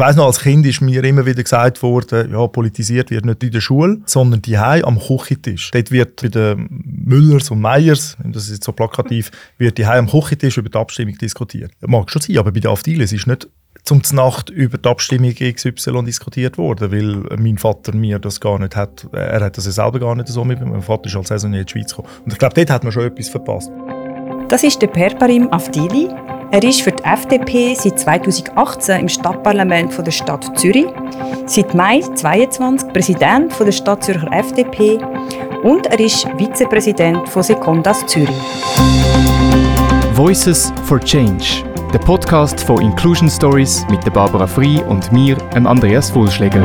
weiß noch, als Kind ist mir immer wieder gesagt worden, ja, politisiert wird nicht in der Schule, sondern die am Küchentisch. Dort wird bei den Müllers und Meyers, das ist jetzt so plakativ, wird die am Küchentisch über die Abstimmung diskutiert. Mag schon sein, aber bei der Afdiles ist nicht zum Nacht über die Abstimmung XY diskutiert worden, weil mein Vater mir das gar nicht hat, er hat das ja selber gar nicht so mit, mein Vater ist als Saisonier in die Schweiz gekommen. Und ich glaube, dort hat man schon etwas verpasst. Das ist der Perparim Afdili. Er ist für die FDP seit 2018 im Stadtparlament der Stadt Zürich, seit Mai 2022 Präsident der Stadt Zürcher FDP und er ist Vizepräsident von Secondas Zürich. Voices for Change der Podcast von Inclusion Stories mit der Barbara Frei und mir, Andreas Fuhlschläger.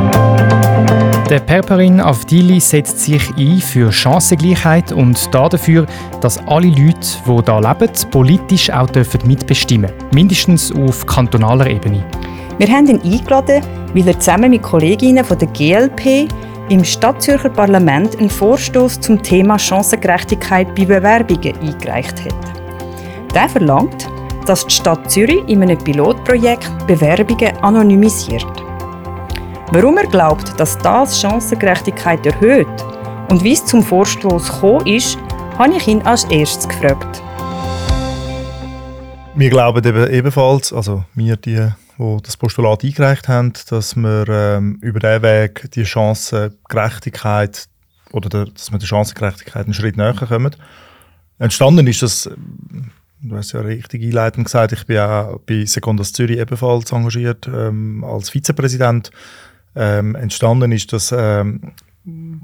Der Perperin Avdili setzt sich ein für Chancengleichheit und dafür, dass alle Leute, die hier leben, politisch auch mitbestimmen dürfen. Mindestens auf kantonaler Ebene. Wir haben ihn eingeladen, weil er zusammen mit Kolleginnen von der GLP im Stadtzürcher Parlament einen Vorstoß zum Thema Chancengerechtigkeit bei Bewerbungen eingereicht hat. Der verlangt, dass die Stadt Zürich in einem Pilotprojekt Bewerbungen anonymisiert. Warum er glaubt, dass das Chancengerechtigkeit erhöht und wie es zum Vorstoß gekommen ist, habe ich ihn als erstes gefragt. Wir glauben eben ebenfalls, also wir, die, die das Postulat eingereicht haben, dass wir ähm, über diesen Weg die Chancengerechtigkeit oder der, dass wir der Chancengerechtigkeit einen Schritt näher kommen. Entstanden ist das Du hast ja richtig einleitend gesagt, ich bin auch bei Secondas Zürich ebenfalls engagiert ähm, als Vizepräsident. Ähm, entstanden ist das ähm,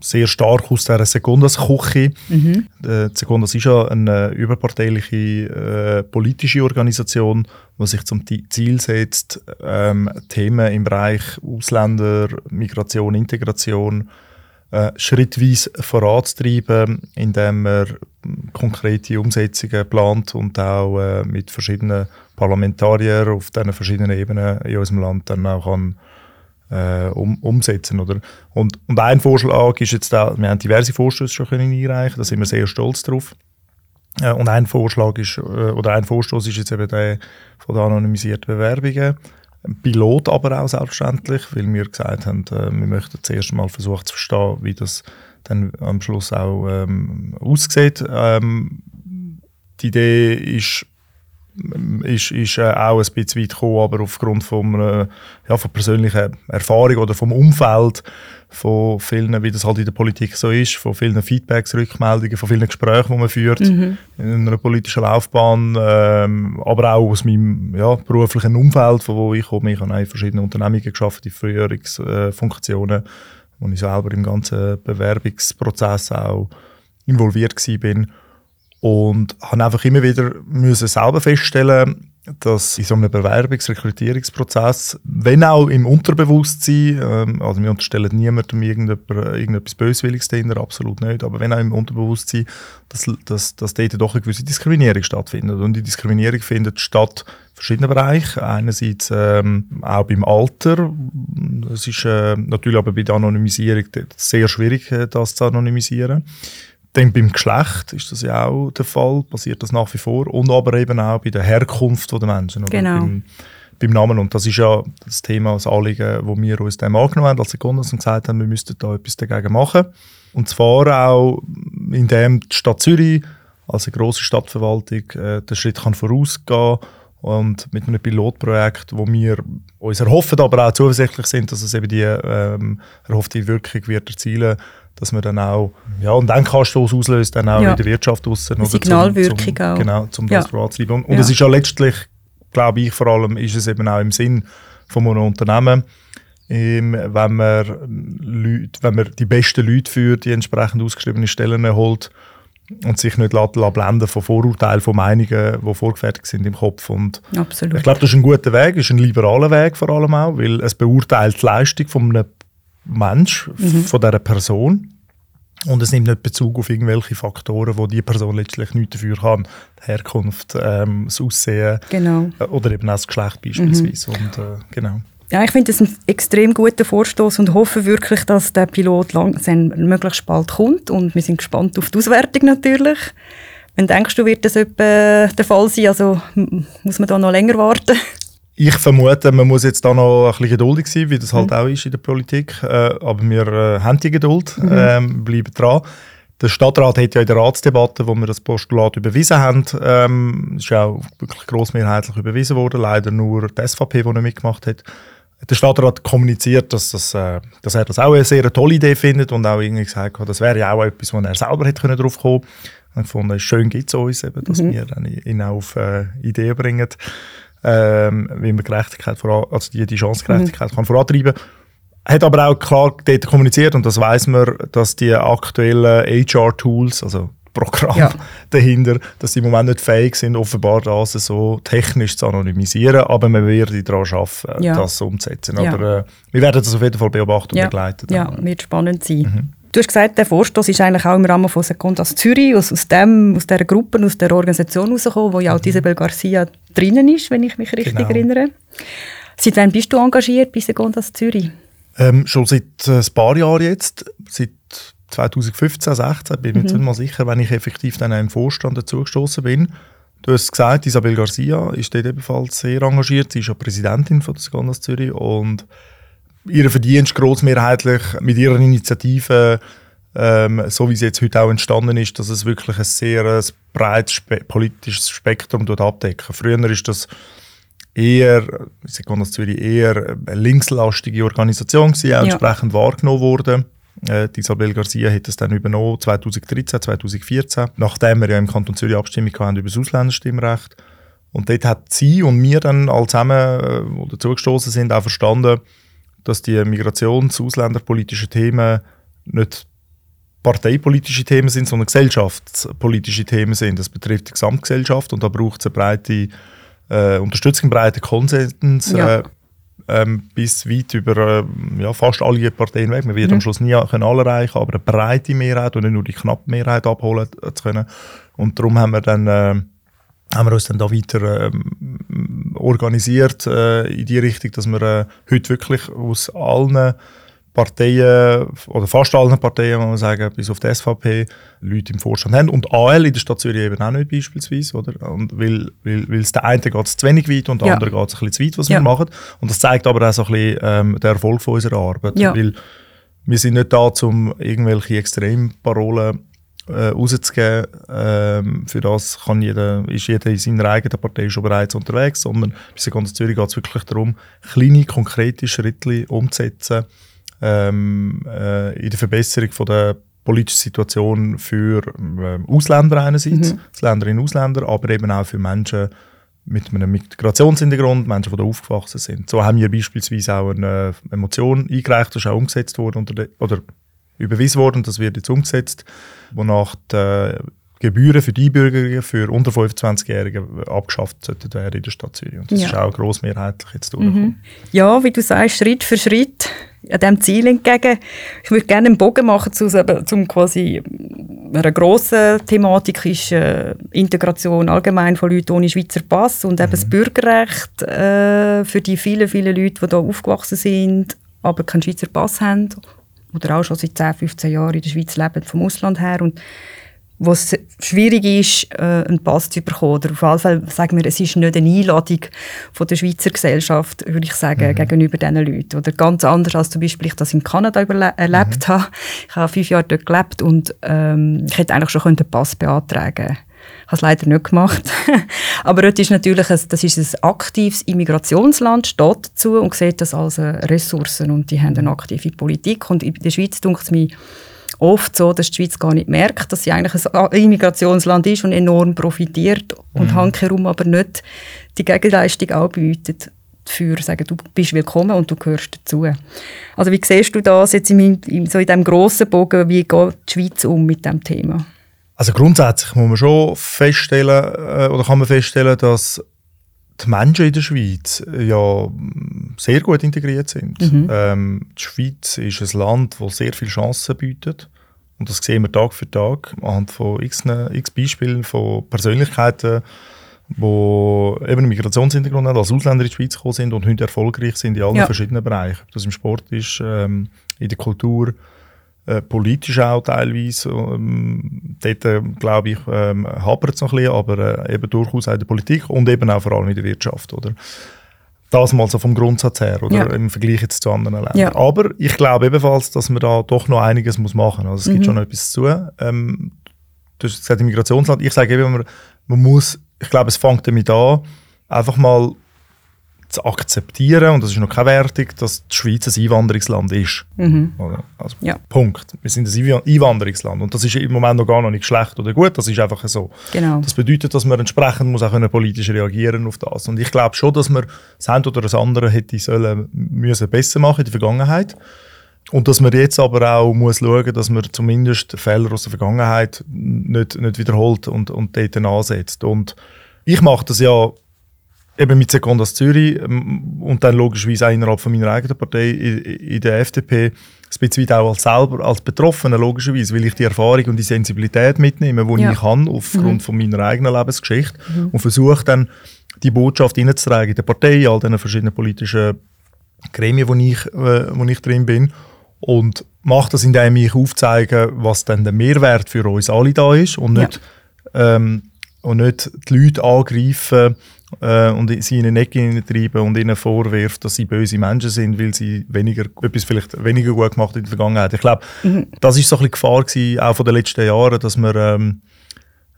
sehr stark aus dieser Secondas-Küche. Mhm. Äh, Secondas ist ja eine überparteiliche äh, politische Organisation, die sich zum Ziel setzt, ähm, Themen im Bereich Ausländer, Migration, Integration äh, schrittweise voranzutreiben, indem er konkrete Umsetzungen plant und auch äh, mit verschiedenen Parlamentariern auf diesen verschiedenen Ebenen in unserem Land dann auch kann, äh, um, umsetzen oder? Und, und ein Vorschlag ist jetzt auch, wir haben diverse Vorstöße schon können einreichen, da sind wir sehr stolz drauf. Äh, und ein Vorschlag ist, äh, oder ein Vorstoß ist jetzt eben der von den anonymisierten Bewerbungen. Pilot aber auch selbstverständlich, weil wir gesagt haben, äh, wir möchten zuerst mal versuchen zu verstehen, wie das dann am Schluss auch ähm, aussieht. Ähm, die Idee ist, ist, ist äh, auch ein bisschen weit gekommen, aber aufgrund von, äh, ja, von persönlicher Erfahrung oder vom Umfeld von vielen, wie das halt in der Politik so ist, von vielen Feedbacks, Rückmeldungen, von vielen Gesprächen, die man führt mhm. in einer politischen Laufbahn, ähm, aber auch aus meinem ja, beruflichen Umfeld, von wo ich komme. Ich habe in verschiedenen Unternehmungen geschafft, in Frühjahrsfunktionen, wo ich selber im ganzen Bewerbungsprozess auch involviert war. Und habe einfach immer wieder müssen selber feststellen, dass in so einem Bewerbungsrekrutierungsprozess, wenn auch im Unterbewusstsein, ähm, also wir unterstellen niemandem irgendetwas Böswilliges dahinter, absolut nicht, aber wenn auch im Unterbewusstsein, dass, dass, dass dort doch eine gewisse Diskriminierung stattfindet. Und die Diskriminierung findet statt in verschiedenen Bereichen. Einerseits ähm, auch beim Alter. Es ist äh, natürlich aber bei der Anonymisierung sehr schwierig, äh, das zu anonymisieren. Dann beim Geschlecht ist das ja auch der Fall, passiert das nach wie vor. Und aber eben auch bei der Herkunft der Menschen. Genau. Beim, beim Namen. Und das ist ja das Thema, das Anliegen, wo wir uns dem angenommen haben als Sekundas und gesagt haben, wir müssten da etwas dagegen machen. Und zwar auch, indem die Stadt Zürich als eine grosse Stadtverwaltung äh, den Schritt kann vorausgehen und mit einem Pilotprojekt, wo wir uns erhoffen, aber auch zuversichtlich sind, dass es eben die ähm, erhoffte Wirkung wird erzielen dass man dann auch ja, einen Denkanstoß auslöst, dann auch ja. in der Wirtschaft aussen. Signalwirkung zum, zum, auch. Genau, um das ja. voranzutreiben. Und, und es ist ja letztlich, glaube ich, vor allem ist es eben auch im Sinn von einem Unternehmen, ähm, wenn, man Leute, wenn man die besten Leute für die entsprechend ausgeschriebenen Stellen holt und sich nicht blenden von Vorurteilen, von Meinungen, die vorgefertigt sind im Kopf. Und Absolut. Ich glaube, das ist ein guter Weg, ist ein liberaler Weg vor allem auch, weil es beurteilt die Leistung von einem Mensch, mhm. von dieser Person. Und es nimmt nicht Bezug auf irgendwelche Faktoren, wo die Person letztlich nichts dafür kann. Die Herkunft, ähm, das Aussehen genau. Äh, oder eben auch das Geschlecht beispielsweise. Mhm. Und, äh, genau. Ja, ich finde das ein extrem guter Vorstoß und hoffe wirklich, dass der Pilot langsam möglichst bald kommt. Und wir sind gespannt auf die Auswertung natürlich. Wenn denkst du, wird das etwa der Fall sein? Also muss man da noch länger warten? Ich vermute, man muss jetzt da noch ein bisschen geduldig sein, wie das halt mhm. auch ist in der Politik. Äh, aber wir äh, haben die Geduld, mhm. ähm, bleiben dran. Der Stadtrat hat ja in der Ratsdebatte, wo wir das Postulat überwiesen haben, ähm, ist ja auch wirklich grossmehrheitlich überwiesen worden, leider nur die SVP, die nicht mitgemacht hat. Der Stadtrat kommuniziert, dass, das, äh, dass er das auch eine sehr tolle Idee findet und auch irgendwie gesagt hat, das wäre ja auch etwas, wo er selber hätte können drauf kommen können. Ich fand, schön gibt es uns eben, dass mhm. wir dann ihn auch auf äh, Ideen bringen ähm, wie man Gerechtigkeit voran, also die, die Chancengerechtigkeit mhm. kann vorantreiben hat aber auch klar dort kommuniziert und das weiß man, dass die aktuellen HR-Tools, also Programme ja. dahinter, dass die im Moment nicht fähig sind, offenbar das so technisch zu anonymisieren, aber man wird daran arbeiten, ja. das umzusetzen. Ja. Aber äh, wir werden das auf jeden Fall beobachten und begleiten. Ja, wird spannend sein. Mhm. Du hast gesagt, der Vorstoß ist eigentlich auch im Rahmen von Sekundas Zürich, aus, aus, dem, aus dieser Gruppe, aus der Organisation herausgekommen, wo ja auch mhm. Isabel Garcia drinnen ist, wenn ich mich richtig genau. erinnere. Seit wann bist du engagiert bei Sekundas Zürich? Ähm, schon seit äh, ein paar Jahren jetzt, seit 2015, 16 bin ich mhm. mir nicht mal sicher, wenn ich effektiv dann im Vorstand dazugestoßen bin. Du hast gesagt, Isabel Garcia ist dort ebenfalls sehr engagiert. Sie ist ja Präsidentin von der Sekundas Zürich und ihr Verdienst großmehrheitlich mit ihrer Initiative, ähm, so wie sie jetzt heute auch entstanden ist, dass es wirklich ein sehr ein breites Spe politisches Spektrum dort abdecken. Früher ist das eher, ich sage das Zürich, eher eine linkslastige Organisation gewesen, auch ja. entsprechend wahrgenommen worden. Äh, Isabel Garcia hat das dann übernommen 2013, 2014, nachdem wir ja im Kanton Zürich Abstimmung hatten über das Ausländerstimmrecht. Und dort hat sie und wir dann alle zusammen, äh, die dazugestoßen sind, auch verstanden, dass die migrations-, ausländerpolitischen Themen nicht parteipolitische Themen sind, sondern gesellschaftspolitische Themen sind. Das betrifft die Gesamtgesellschaft und da braucht es eine breite äh, Unterstützung, einen breiten Konsens. Ja. Äh, ähm, bis weit über äh, ja, fast alle Parteien weg. Wir werden mhm. am Schluss nie können alle erreichen, aber eine breite Mehrheit und nicht nur die knappe Mehrheit abholen zu können. Und darum haben wir dann äh, haben wir uns dann da weiter ähm, organisiert äh, in die Richtung, dass wir äh, heute wirklich aus allen Parteien, oder fast allen Parteien, muss man sagen, bis auf die SVP, Leute im Vorstand haben. Und AL in der Stadt Zürich eben auch nicht beispielsweise, oder? Und weil, weil, weil es der eine geht zu wenig weit und der ja. andere geht es ein bisschen zu weit, was ja. wir machen. Und das zeigt aber auch so ein bisschen ähm, den Erfolg von unserer Arbeit. Ja. Weil wir sind nicht da, um irgendwelche Extremparolen äh, rauszugeben. Ähm, für das kann jeder, ist jeder in seiner eigenen Partei schon bereits unterwegs, sondern bei Sekunde Zürich geht es wirklich darum, kleine, konkrete Schritte umzusetzen ähm, äh, in der Verbesserung von der politischen Situation für äh, Ausländer einerseits, mhm. Ausländerinnen und Ausländer, aber eben auch für Menschen mit einem Migrationshintergrund, Menschen, die da aufgewachsen sind. So haben wir beispielsweise auch eine, eine Motion eingereicht, das ist auch umgesetzt worden de, oder überwiesen worden, das wird jetzt umgesetzt, wonach die Gebühren für die Einbürgerungen für unter 25-Jährige abgeschafft sollten werden in der Stadt Zürich. Und das ja. ist auch grossmehrheitlich jetzt durchgekommen. Mhm. Ja, wie du sagst, Schritt für Schritt an diesem Ziel entgegen. Ich würde gerne einen Bogen machen zu zum quasi einer grossen Thematik ist äh, Integration allgemein von Leuten ohne Schweizer Pass und eben mhm. das Bürgerrecht äh, für die vielen, vielen Leute, die hier aufgewachsen sind, aber keinen Schweizer Pass haben oder auch schon seit 10, 15 Jahren in der Schweiz leben, vom Ausland her. Und wo es schwierig ist, äh, einen Pass zu bekommen. Oder auf jeden Fall sagen wir, es ist nicht eine Einladung von der Schweizer Gesellschaft, würde ich sagen, mhm. gegenüber diesen Leuten. Oder ganz anders, als zum Beispiel ich das in Kanada erlebt mhm. habe. Ich habe fünf Jahre dort gelebt und ähm, ich hätte eigentlich schon einen Pass beantragen können. Ich habe es leider nicht gemacht. Aber dort ist natürlich ein, das ist ein aktives Immigrationsland, steht dazu und sieht das als Ressourcen und die haben eine aktive Politik. Und in der Schweiz denkt es mir oft so, dass die Schweiz gar nicht merkt, dass sie eigentlich ein Immigrationsland ist und enorm profitiert und mhm. handherum aber nicht die Gegenleistung anbietet für sagen, du bist willkommen und du gehörst dazu. Also wie siehst du das jetzt in, in, so in diesem grossen Bogen, wie geht die Schweiz um mit dem Thema? Also grundsätzlich muss man schon feststellen, äh, oder kann man feststellen, dass die Menschen in der Schweiz ja sehr gut integriert sind. Mhm. Ähm, die Schweiz ist ein Land, das sehr viele Chancen bietet. Und das sehen wir Tag für Tag anhand von x, x Beispielen von Persönlichkeiten, die eben einen Migrationshintergrund haben, als Ausländer in die Schweiz gekommen sind und heute erfolgreich sind in allen ja. verschiedenen Bereichen. Ob das im Sport ist, ähm, in der Kultur, äh, politisch auch teilweise. Ähm, dort, äh, glaube ich, ähm, hapert es noch ein bisschen, aber äh, eben durchaus auch in der Politik und eben auch vor allem in der Wirtschaft. Oder? Das mal so vom Grundsatz her, oder Ja. im Vergleich jetzt zu anderen Ländern. Ja. Aber ich glaube ebenfalls, dass man da doch noch einiges muss machen muss. Also es Mhm. gibt schon etwas zu. Ähm, du hast gesagt, Immigrationsland. Ich sage eben, man, man muss, ich glaube, es fängt damit an, einfach mal zu akzeptieren, und das ist noch keine Wertung, dass die Schweiz ein Einwanderungsland ist. Oder? Also, Ja. Punkt. Wir sind ein Einwa- Einwanderungsland. Und das ist im Moment noch gar noch nicht schlecht oder gut, das ist einfach so. Genau. Das bedeutet, dass man entsprechend muss auch können politisch reagieren auf das. Und ich glaube schon, dass man das eine oder das andere hätte sollen, müssen besser machen in der Vergangenheit. Und dass man jetzt aber auch muss schauen, dass man zumindest Fehler aus der Vergangenheit nicht, nicht wiederholt und, und dort ansetzt. Und ich mache das ja eben mit Secondas Zürich ähm, und dann logischerweise auch innerhalb von meiner eigenen Partei in, der FDP ein bisschen weit auch als selber, als Betroffener logischerweise, weil ich die Erfahrung und die Sensibilität mitnehme, die Ja. ich habe aufgrund von meiner eigenen Lebensgeschichte und versuche dann die Botschaft hineinzutragen in der Partei, in all diesen verschiedenen politischen Gremien, wo ich, äh, wo ich drin bin und mache das, indem ich aufzeige, was dann der Mehrwert für uns alle da ist und Ja. nicht, ähm, und nicht die Leute angreifen äh, und sie in eine Ecke hineintreiben und ihnen vorwerfen, dass sie böse Menschen sind, weil sie weniger, etwas vielleicht weniger gut gemacht haben in der Vergangenheit. Ich glaube, das ist so ein bisschen Gefahr gewesen, auch von den letzten Jahren, dass man ähm,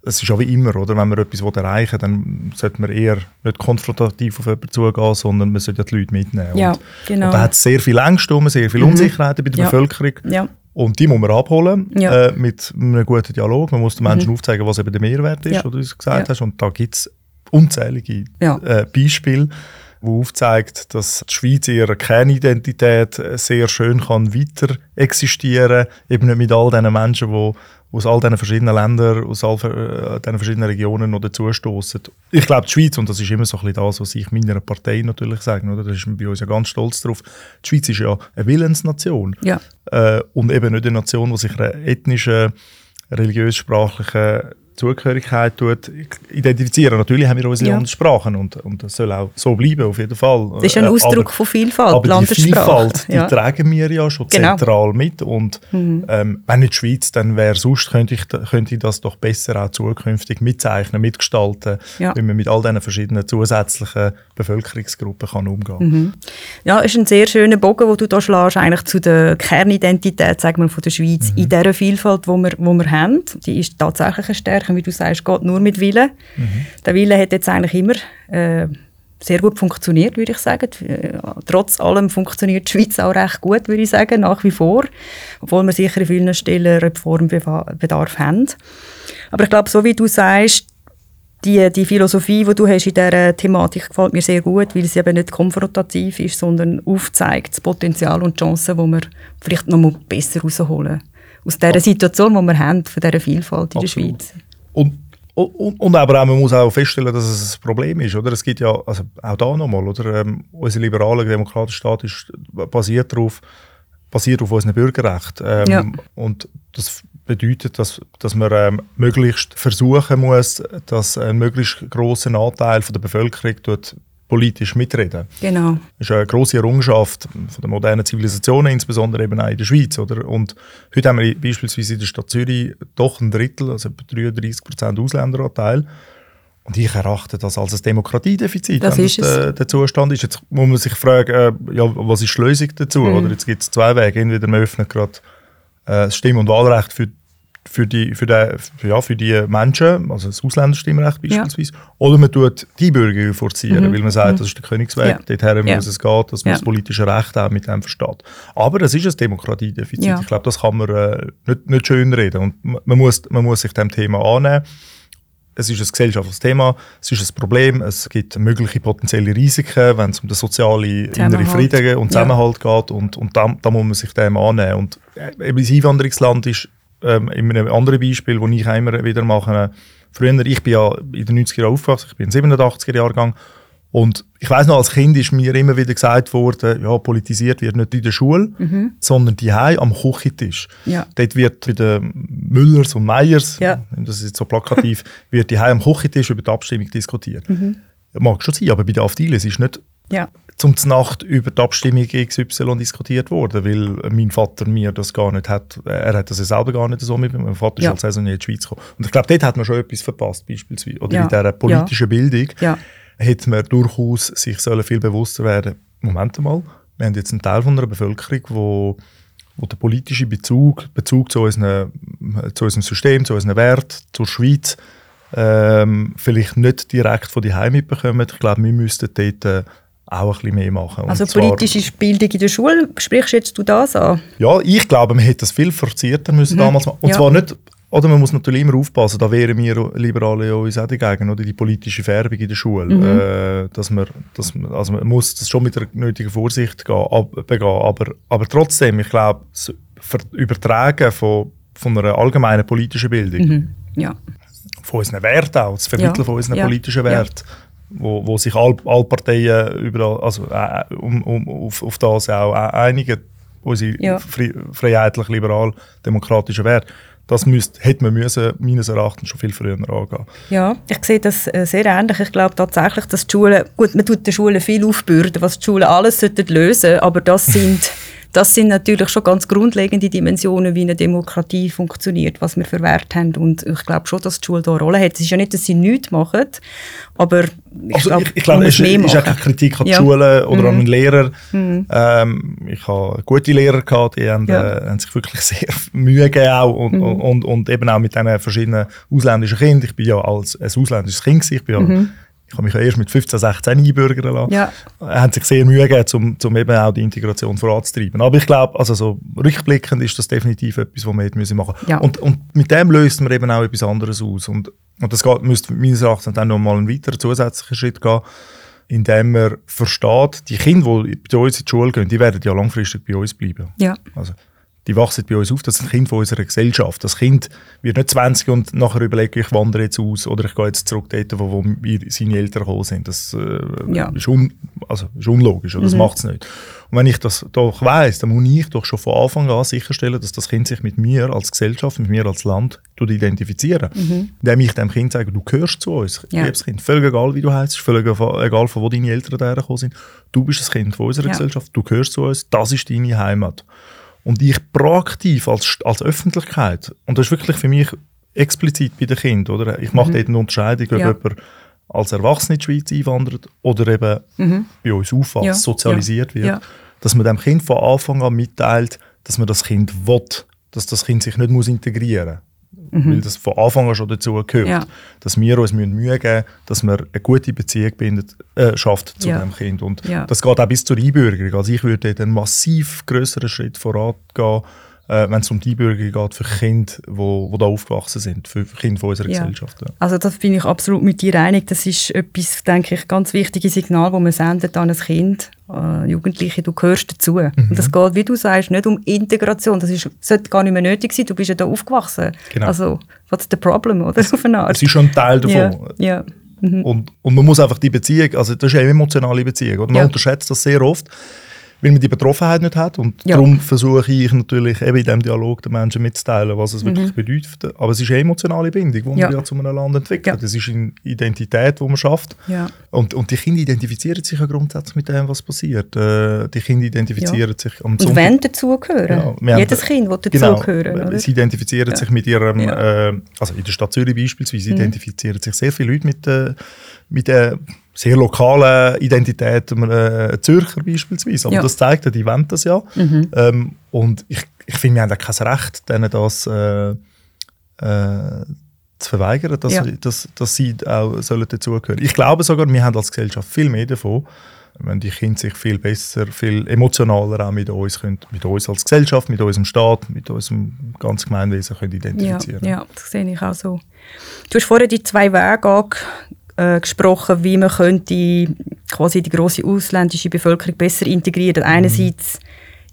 es ist auch wie immer, oder? Wenn man etwas erreichen will, dann sollte man eher nicht konfrontativ auf jemanden zugehen, sondern man sollte die Leute mitnehmen. Ja, und, genau. und da hat es sehr viel Ängste, sehr viele Unsicherheiten bei der Ja. Bevölkerung. Ja. Und die muss man abholen Ja. äh, mit einem guten Dialog. Man muss den Menschen aufzeigen, was eben der Mehrwert ist, Ja. wie du es gesagt Ja. hast. Und da gibt es unzählige Ja. äh, Beispiele, wo aufzeigt, dass die Schweiz in ihrer Kernidentität äh, sehr schön kann weiter existieren, eben nicht mit all diesen Menschen, die aus all diesen verschiedenen Ländern, aus all äh, diesen verschiedenen Regionen noch dazustoßen. Ich glaube, die Schweiz, und das ist immer so ein bisschen das, was ich meiner Partei natürlich sage, oder? da ist man bei uns ja ganz stolz drauf, die Schweiz ist ja eine Willensnation Ja. äh, und eben nicht eine Nation, die sich einer ethnischen, religiös-sprachlichen Zugehörigkeit tut, identifizieren. Natürlich haben wir unsere Ja. Landessprachen und, und das soll auch so bleiben, auf jeden Fall. Das ist ein Äh, Ausdruck aber, von Vielfalt, aber die Landessprache. Vielfalt, die ja. tragen wir ja schon Genau. Mhm. zentral mit und ähm, wenn nicht die Schweiz, dann wäre sonst, könnte ich, könnte ich das doch besser auch zukünftig mitzeichnen, mitgestalten, Ja. wie man mit all diesen verschiedenen zusätzlichen Bevölkerungsgruppen kann umgehen Mhm. Ja, ist ein sehr schöner Bogen, den du da schlägst, eigentlich zu der Kernidentität sagen wir, von der Schweiz. Mhm. In dieser Vielfalt, die wir, wo wir haben, die ist tatsächlich eine Stärke, wie du sagst, geht nur mit Willen. Mhm. Der Wille hat jetzt eigentlich immer äh, sehr gut funktioniert, würde ich sagen. Äh, Trotz allem funktioniert die Schweiz auch recht gut, würde ich sagen, nach wie vor. Obwohl wir sicher in vielen Stellen Reformbedarf haben. Aber ich glaube, so wie du sagst, die, die Philosophie, die du hast in dieser Thematik, gefällt mir sehr gut, weil sie eben nicht konfrontativ ist, sondern aufzeigt das Potenzial und die Chancen, die wir vielleicht noch mal besser rausholen. Aus dieser Situation, die wir haben, von dieser Vielfalt in Absolut. der Schweiz. Und, und, und aber auch, man muss auch feststellen, dass es ein Problem ist. Oder? Es gibt ja, also auch da nochmal, oder? Ähm, unser liberaler demokratischer Staat ist basiert darauf, basiert auf unseren Bürgerrechten. Ähm, Ja. Und das bedeutet, dass, dass man ähm, möglichst versuchen muss, dass ein möglichst grosser Anteil von der Bevölkerung dort politisch mitreden. Genau. Das ist eine grosse Errungenschaft von der modernen Zivilisationen, insbesondere eben auch in der Schweiz. Oder? Und heute haben wir beispielsweise in der Stadt Zürich doch ein Drittel, also etwa 33 Prozent Ausländeranteil. Und ich erachte das als ein Demokratiedefizit, Das wenn ist das es. der, der Zustand ist. Jetzt muss man sich fragen, äh, ja, was ist die Lösung dazu? Mhm. Oder jetzt gibt es zwei Wege. Entweder man öffnet gerade äh, das Stimm- und Wahlrecht für, für, die, für, für, ja, für die Menschen, also das Ausländerstimmrecht beispielsweise, oder man tut die Bürger forcieren, weil man sagt, das ist der Königsweg, Mhm. Ja. dorthin Ja. muss es gehen, dass man Ja. das politische Recht auch mit dem versteht. Aber es ist ein Demokratiedefizit. Ja. Ich glaube, das kann man äh, nicht, nicht schön reden. Und man- muss, man muss sich dem Thema annehmen. Es ist ein gesellschaftliches Thema, es ist ein Problem, es gibt mögliche potenzielle Risiken, wenn es um den sozialen inneren. Frieden und Ja. Zusammenhalt geht und, und da, da muss man sich dem annehmen. Und äh, eben das Einwanderungsland ist ähm, in einem anderen Beispiel, das ich immer wieder mache. Früher, ich bin ja in den 90er Jahren aufgewachsen, ich bin ein 87er Jahrgang und ich weiß noch, als Kind ist mir immer wieder gesagt worden, ja, politisiert wird nicht in der Schule, sondern die am Küchentisch. Ja. Dort wird bei den Müllers und Meyers, Ja. das ist jetzt so plakativ, wird die am Küchentisch über die Abstimmung diskutiert. Mag schon sein, aber bei der Afdiles ist nicht Ja. zum Nacht über die Abstimmung XY diskutiert worden, weil mein Vater mir das gar nicht hat, er hat das ja selber gar nicht so mit, mein Vater ist Ja. als Saisonier in die Schweiz gekommen. Und ich glaube, dort hat man schon etwas verpasst, beispielsweise, oder Ja. in dieser politischen Bildung. Ja. hätte man durchaus sich viel bewusster werden Moment mal, wir haben jetzt einen Teil von einer Bevölkerung, wo, wo der politische Bezug, Bezug zu, unseren, zu unserem System, zu unseren Werten, zur Schweiz, ähm, vielleicht nicht direkt von die Heim mitbekommen. Ich glaube, wir müssten dort äh, auch ein bisschen mehr machen. also politische Bildung in der Schule, sprichst jetzt du das an? Ja, ich glaube, man hätte das viel verzierter müssen mhm. damals machen. Und ja. zwar nicht oder man muss natürlich immer aufpassen, da wären wir Liberale ja uns auch dagegen, oder die politische Färbung in der Schule. Mhm. Äh, dass man, dass man, also man muss das schon mit der nötigen Vorsicht gehen, ab, begehen, aber, aber trotzdem, ich glaube, das Übertragen von, von einer allgemeinen politischen Bildung, mhm. ja. von unseren Werten auch, das Vermitteln ja. von unseren politischen Werten, wo, wo sich alle all Parteien überall, also, äh, um, um, auf, auf das auch einigen, unsere ja. freiheitlich-liberal-demokratischen Werte das müsste, hätte man müssen, meines Erachtens schon viel früher angehen. Ja, ich sehe das äh, sehr ähnlich. Ich glaube tatsächlich, dass die Schulen, gut, man tut den Schulen viel aufbürden, was die Schulen alles sollten lösen, aber das sind das sind natürlich schon ganz grundlegende Dimensionen, wie eine Demokratie funktioniert, was wir für Werte haben. Und ich glaube schon, dass die Schule da eine Rolle hat. Es ist ja nicht, dass sie nichts machen, aber ich also glaube, ich, ich glaube, es ist, ist auch keine Kritik an die ja. Schule oder mhm. an den Lehrer. Mhm. Ähm, ich habe gute Lehrer gehabt, die haben, ja. äh, haben sich wirklich sehr Mühe gegeben auch und, mhm. und, und, und, eben auch mit diesen verschiedenen ausländischen Kindern. Ich bin ja als ein ausländisches Kind, gewesen. ich bin ja mhm ich habe mich erst mit 15, 16 einbürgern lassen, ja. haben sich sehr Mühe gegeben, um, um eben auch die Integration voranzutreiben. Aber ich glaube, also so rückblickend ist das definitiv etwas, was wir hätten müssen machen ja. und, und mit dem löst man eben auch etwas anderes aus. Und, und das geht, müsste meines Erachtens dann nochmal einen weiteren zusätzlichen Schritt gehen, indem man versteht, die Kinder, die bei uns in die Schule gehen, die werden ja langfristig bei uns bleiben. Ja. Also, die wachsen bei uns auf, das ist ein Kind von unserer Gesellschaft. Das Kind wird nicht 20 und nachher überlege ich wandere jetzt aus oder ich gehe jetzt zurück dort, wo, wo wir, seine Eltern gekommen sind. Das äh, ja. ist, un, also, ist unlogisch, oder? das mhm. macht es nicht. Und wenn ich das doch weiss, dann muss ich doch schon von Anfang an sicherstellen, dass das Kind sich mit mir als Gesellschaft, mit mir als Land identifizieren mhm. Indem ich dem Kind sage, du gehörst zu uns, ja. liebes Kind, völlig egal wie du heißt, völlig egal von wo deine Eltern hergekommen sind, du bist das Kind von unserer ja. Gesellschaft, du gehörst zu uns, das ist deine Heimat. Und ich proaktiv als, als Öffentlichkeit, und das ist wirklich für mich explizit bei den Kindern, oder? Ich mache mhm. dort eine Unterscheidung, ob ja. jemand als Erwachsener in die Schweiz einwandert oder eben mhm. bei uns aufwächst, ja. sozialisiert wird, dass man dem Kind von Anfang an mitteilt, dass man das Kind will, dass das Kind sich nicht muss integrieren muss mhm. weil das von Anfang an schon dazu gehört, ja. dass wir uns Mühe geben müssen, dass wir eine gute Beziehung bindet, äh, schafft zu ja. dem Kind. Und ja. das geht auch bis zur Einbürgerung. Also ich würde einen massiv größeren Schritt vorangehen, äh, wenn es um die Einbürgerung geht für Kinder, die da aufgewachsen sind, für Kinder von unserer ja. Gesellschaft. Ja. Also das bin ich absolut mit dir einig. Das ist etwas, denke ich, ganz wichtiges Signal, das man sendet an ein Kind, äh, Jugendliche, du gehörst dazu. Mhm. Und das geht, wie du sagst, nicht um Integration. Das ist, sollte gar nicht mehr nötig sein. Du bist ja da aufgewachsen. Genau. Also, what's the problem, oder? Auf eine Art. Es ist schon ein Teil davon. Ja. ja. Mhm. Und, und man muss einfach die Beziehung, also das ist eine emotionale Beziehung, oder? Man unterschätzt das sehr oft weil man die Betroffenheit nicht hat. Und ja. darum versuche ich natürlich eben in diesem Dialog den Menschen mitzuteilen, was es mhm. wirklich bedeutet. Aber es ist eine emotionale Bindung, die ja. man ja zu einem Land entwickelt. Das ist eine Identität, die man schafft. Und, und die Kinder identifizieren sich ja grundsätzlich mit dem, was passiert. Äh, die Kinder identifizieren sich am Und Sonntag. wollen dazugehören. Jedes haben, Kind will dazugehören. Genau, sie identifizieren sich mit ihrem, äh, also in der Stadt Zürich beispielsweise, mhm. identifizieren sich sehr viele Leute mit, äh, mit der sehr lokalen Identität, äh, Zürcher beispielsweise. Aber ja. das zeigt ja, die wollen das ja. Mhm. Ähm, und ich, ich finde, wir haben auch kein Recht, denen das äh, äh, zu verweigern, dass, ja. dass, dass sie auch sollen dazugehören Ich glaube sogar, wir haben als Gesellschaft viel mehr davon, wenn die Kinder sich viel besser, viel emotionaler auch mit uns, können, mit uns als Gesellschaft, mit unserem Staat, mit unserem ganzen Gemeinwesen können identifizieren ja, ja, das sehe ich auch so. Du hast vorher die zwei Wege äh, gesprochen, wie man könnte quasi die große ausländische Bevölkerung besser integrieren. Mhm. Einerseits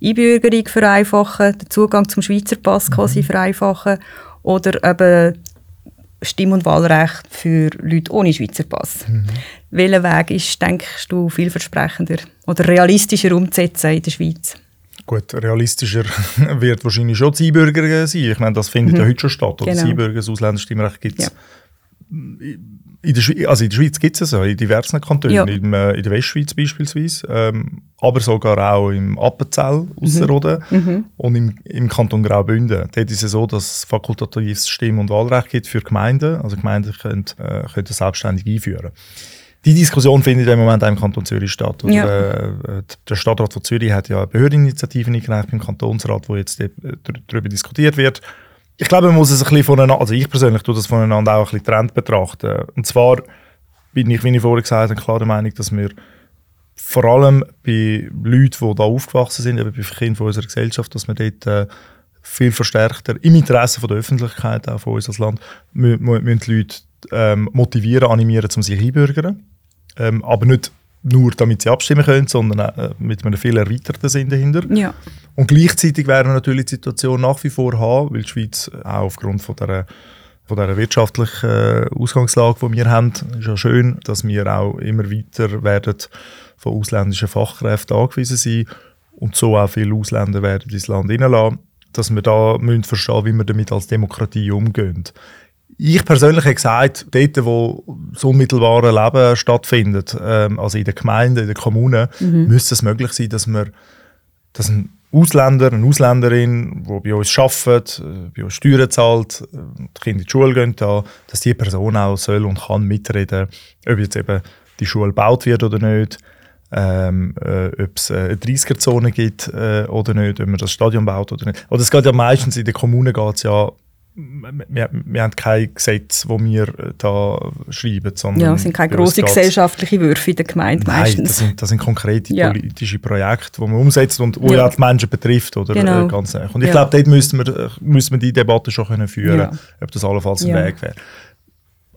Einbürgerung vereinfachen, den Zugang zum Schweizer Pass mhm. quasi vereinfachen oder eben Stimm- und Wahlrecht für Leute ohne Schweizer Pass. Mhm. Welcher Weg ist, denkst du, vielversprechender oder realistischer umzusetzen in der Schweiz? Gut, realistischer wird wahrscheinlich schon das Einbürgern sein. Ich meine, das findet mhm. ja heute schon statt. Oder genau. Das Einbürgern, das Ausländerstimmrecht gibt es. Ja in der, Schweiz, also in der Schweiz gibt es es ja, in diversen Kantonen, ja. in, äh, in der Westschweiz beispielsweise, ähm, aber sogar auch im Appenzell, Ausserrhoden mhm. mhm. und im, im Kanton Graubünden. Dort ist es so, dass es fakultatives Stimm- und Wahlrecht gibt für Gemeinden, also Gemeinden können, äh, können das selbstständig einführen. die Diskussion findet im Moment auch im Kanton Zürich statt. Ja. Äh, der Stadtrat von Zürich hat ja eine Behördeninitiative eingereicht beim Kantonsrat, wo jetzt darüber diskutiert wird. Ich glaube, man muss es ein bisschen voneinander, also ich persönlich tue das voneinander auch ein bisschen getrennt betrachten. Und zwar bin ich, wie ich vorhin gesagt habe, klar der Meinung, dass wir vor allem bei Leuten, die da aufgewachsen sind, eben bei Kindern unserer Gesellschaft, dass wir dort äh, viel verstärkter im Interesse von der Öffentlichkeit auch von uns als Land müssen die Leute ähm, motivieren, animieren, um sich einbürgern. Ähm, aber nicht nur, damit sie abstimmen können, sondern äh, mit einem viel erweiterten Sinn dahinter. Ja. Und gleichzeitig werden wir natürlich die Situation nach wie vor haben, weil die Schweiz auch aufgrund von der von dieser wirtschaftlichen äh, Ausgangslage, die wir haben, ist ja schön, dass wir auch immer weiter werden von ausländischen Fachkräften angewiesen sein und so auch viele Ausländer werden ins Land hineinlassen, dass wir da müssen verstehen, wie wir damit als Demokratie umgehen. Ich persönlich habe gesagt, dort, wo das unmittelbare Leben stattfindet, ähm, also in den Gemeinden, in den Kommunen, mhm. müsste es möglich sein, dass wir dass ein Ausländer, eine Ausländerin, die bei uns arbeitet, äh, bei uns Steuern zahlt, äh, die Kinder in die Schule gehen, da, dass die Person auch soll und kann mitreden, ob jetzt eben die Schule gebaut wird oder nicht, ähm, äh, ob es eine 30er-Zone gibt äh, oder nicht, ob man das Stadion baut oder nicht. Oder es geht ja meistens in den Kommunen geht's ja wir, wir haben kein Gesetz, das wir äh, da schreiben. Sondern ja, es sind keine grossen gesellschaftlichen Würfe in der Gemeinde Nein, meistens. Das sind, das sind konkrete ja. politische Projekte, die man umsetzt und wo ja. die Menschen betrifft. Oder, genau. Äh, ganz Und ich ja. glaube, dort müssen wir, müssen wir die Debatte schon können führen können, ob das allenfalls ein Weg wäre.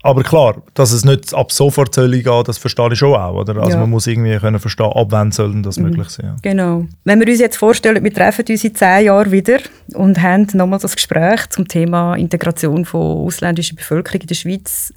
Aber klar, dass es nicht ab sofort soll gehen, das verstehe ich schon auch. Oder? Also ja. man muss irgendwie können verstehen, ab wann soll das mhm. möglich sein. Genau. Wenn wir uns jetzt vorstellen, wir treffen uns in zehn Jahren wieder und haben nochmal das Gespräch zum Thema Integration von ausländischer Bevölkerung in der Schweiz.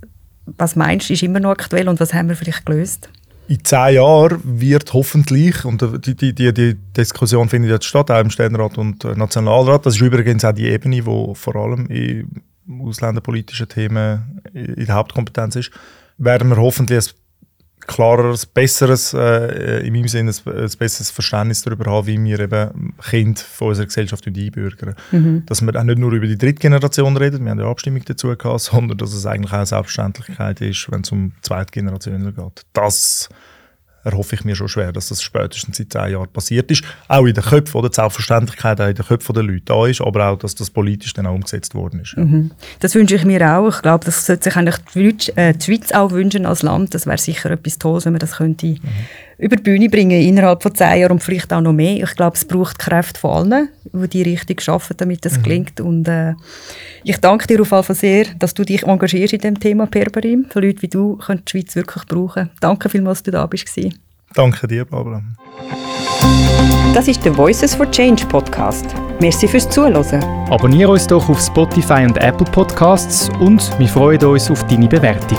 Was meinst du, ist immer noch aktuell und was haben wir vielleicht gelöst? in zehn Jahren wird hoffentlich, und die, die, die, die Diskussion findet jetzt statt, auch im Ständerat und Nationalrat, das ist übrigens auch die Ebene, wo vor allem in ausländerpolitischen Themen in der Hauptkompetenz ist, werden wir hoffentlich ein klareres, besseres, äh, in meinem Sinne ein, ein, besseres Verständnis darüber haben, wie wir eben Kinder von unserer Gesellschaft einbürgern. Mhm. Dass wir auch nicht nur über die dritte Generation reden, wir haben eine Abstimmung dazu gehabt, sondern dass es eigentlich auch eine Selbstverständlichkeit ist, wenn es um zweite Generation geht. Das erhoffe ich mir schon schwer, dass das spätestens seit zehn Jahren passiert ist. Auch in den Köpfen oder die Selbstverständlichkeit auch in den Köpfen der Leute da ist, aber auch, dass das politisch dann auch umgesetzt worden ist. Ja. Mhm. Das wünsche ich mir auch. Ich glaube, das sollte sich eigentlich die, äh, die Schweiz auch wünschen als Land. Das wäre sicher etwas Tolles, wenn man das könnte mhm. Über die Bühne bringen innerhalb von zehn Jahren und vielleicht auch noch mehr. Ich glaube, es braucht Kräfte von allen, die die richtig schaffen, damit das mhm. gelingt. Und äh, ich danke dir auf jeden Fall sehr, dass du dich engagierst in dem Thema Perberim. Für Leute wie du können die Schweiz wirklich brauchen. Danke vielmals, dass du da bist. Danke dir, Barbara. Das ist der Voices for Change Podcast. Merci fürs Zuhören. Abonniere uns doch auf Spotify und Apple Podcasts und wir freuen uns auf deine Bewertung.